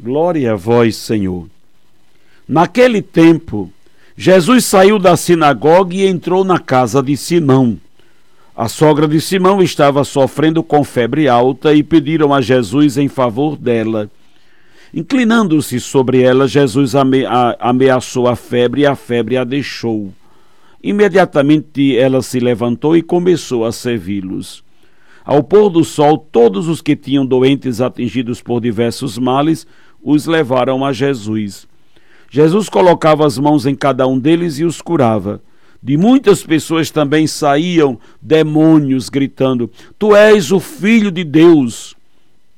Glória a vós, Senhor. Naquele tempo, Jesus saiu da sinagoga e entrou na casa de Simão. A sogra de Simão estava sofrendo com febre alta e pediram a Jesus em favor dela. Inclinando-se sobre ela, Jesus ame ameaçou a febre e a febre a deixou. Imediatamente ela se levantou e começou a servi-los. Ao pôr do sol, todos os que tinham doentes atingidos por diversos males os levaram a Jesus. Jesus colocava as mãos em cada um deles e os curava. De muitas pessoas também saíam demônios gritando: Tu és o Filho de Deus.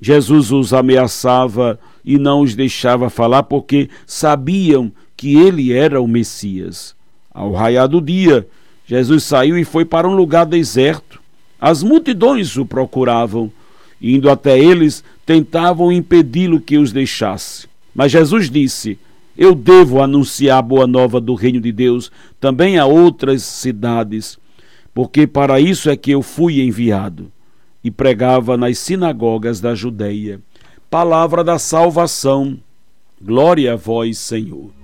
Jesus os ameaçava e não os deixava falar porque sabiam que ele era o Messias. Ao raiar do dia, Jesus saiu e foi para um lugar deserto. As multidões o procuravam. Indo até eles, tentavam impedi-lo que os deixasse. Mas Jesus disse: Eu devo anunciar a boa nova do reino de Deus também a outras cidades, porque para isso é que eu fui enviado e pregava nas sinagogas da Judeia. Palavra da salvação. Glória a vós, Senhor.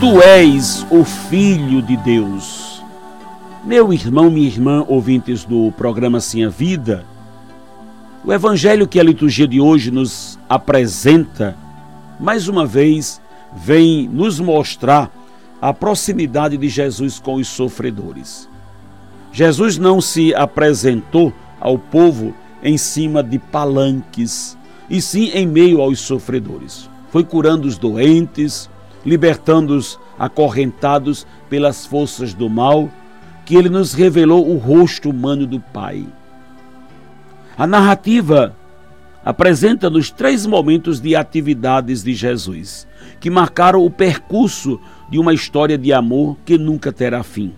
Tu és o Filho de Deus. Meu irmão, minha irmã, ouvintes do programa Sim a Vida, o evangelho que a liturgia de hoje nos apresenta, mais uma vez, vem nos mostrar a proximidade de Jesus com os sofredores. Jesus não se apresentou ao povo em cima de palanques, e sim em meio aos sofredores. Foi curando os doentes, libertando os acorrentados pelas forças do mal que ele nos revelou o rosto humano do Pai. A narrativa apresenta-nos três momentos de atividades de Jesus, que marcaram o percurso de uma história de amor que nunca terá fim.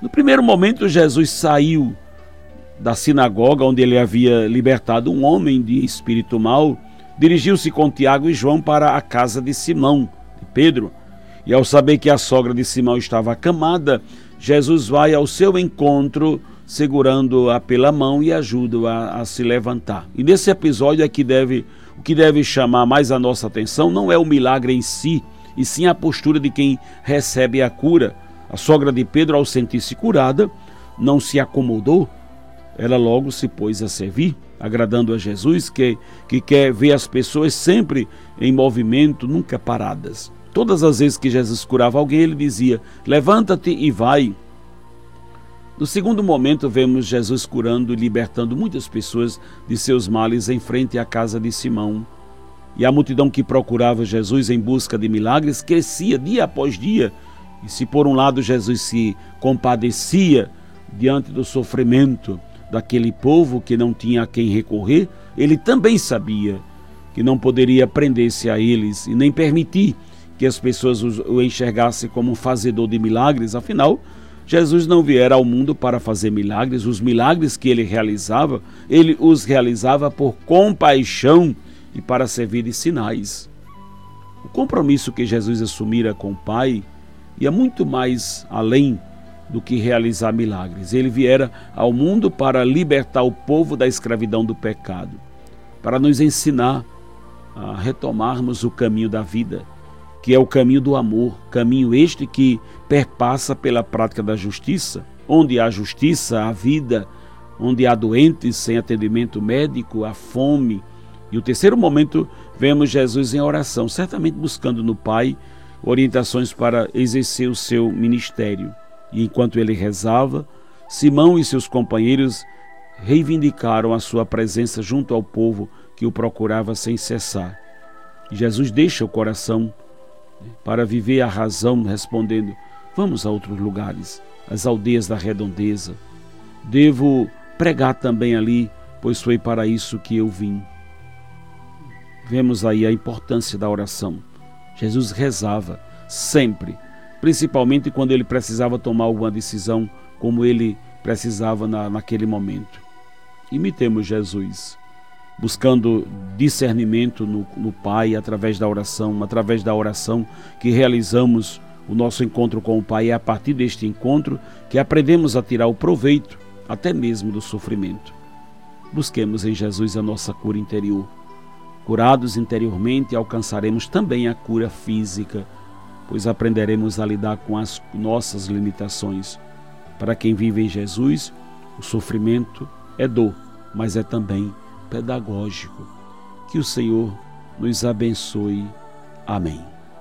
No primeiro momento, Jesus saiu da sinagoga onde ele havia libertado um homem de espírito mau, dirigiu-se com Tiago e João para a casa de Simão, de Pedro, e ao saber que a sogra de Simão estava acamada, Jesus vai ao seu encontro, segurando-a pela mão e ajuda-a a se levantar. E nesse episódio é que deve, o que deve chamar mais a nossa atenção não é o milagre em si, e sim a postura de quem recebe a cura. A sogra de Pedro, ao sentir-se curada, não se acomodou, ela logo se pôs a servir, agradando a Jesus, que, que quer ver as pessoas sempre em movimento, nunca paradas. Todas as vezes que Jesus curava alguém, ele dizia: Levanta-te e vai. No segundo momento, vemos Jesus curando e libertando muitas pessoas de seus males em frente à casa de Simão. E a multidão que procurava Jesus em busca de milagres crescia dia após dia. E se por um lado Jesus se compadecia diante do sofrimento daquele povo que não tinha a quem recorrer, ele também sabia que não poderia prender-se a eles e nem permitir que as pessoas o enxergassem como um fazedor de milagres, afinal, Jesus não viera ao mundo para fazer milagres, os milagres que ele realizava, ele os realizava por compaixão e para servir de sinais. O compromisso que Jesus assumira com o Pai ia muito mais além do que realizar milagres. Ele viera ao mundo para libertar o povo da escravidão do pecado, para nos ensinar a retomarmos o caminho da vida que é o caminho do amor, caminho este que perpassa pela prática da justiça. Onde há justiça, há vida, onde há doentes sem atendimento médico, há fome. E o terceiro momento, vemos Jesus em oração, certamente buscando no Pai orientações para exercer o seu ministério. E enquanto ele rezava, Simão e seus companheiros reivindicaram a sua presença junto ao povo que o procurava sem cessar. Jesus deixa o coração para viver a razão, respondendo: Vamos a outros lugares, as aldeias da redondeza. Devo pregar também ali, pois foi para isso que eu vim. Vemos aí a importância da oração. Jesus rezava sempre, principalmente quando ele precisava tomar alguma decisão, como ele precisava na, naquele momento. Imitemos Jesus, buscando discernimento no, no Pai através da oração, através da oração que realizamos o nosso encontro com o Pai. É a partir deste encontro que aprendemos a tirar o proveito até mesmo do sofrimento. Busquemos em Jesus a nossa cura interior. Curados interiormente, alcançaremos também a cura física, pois aprenderemos a lidar com as nossas limitações. Para quem vive em Jesus, o sofrimento é dor, mas é também pedagógico. Que o Senhor nos abençoe. Amém.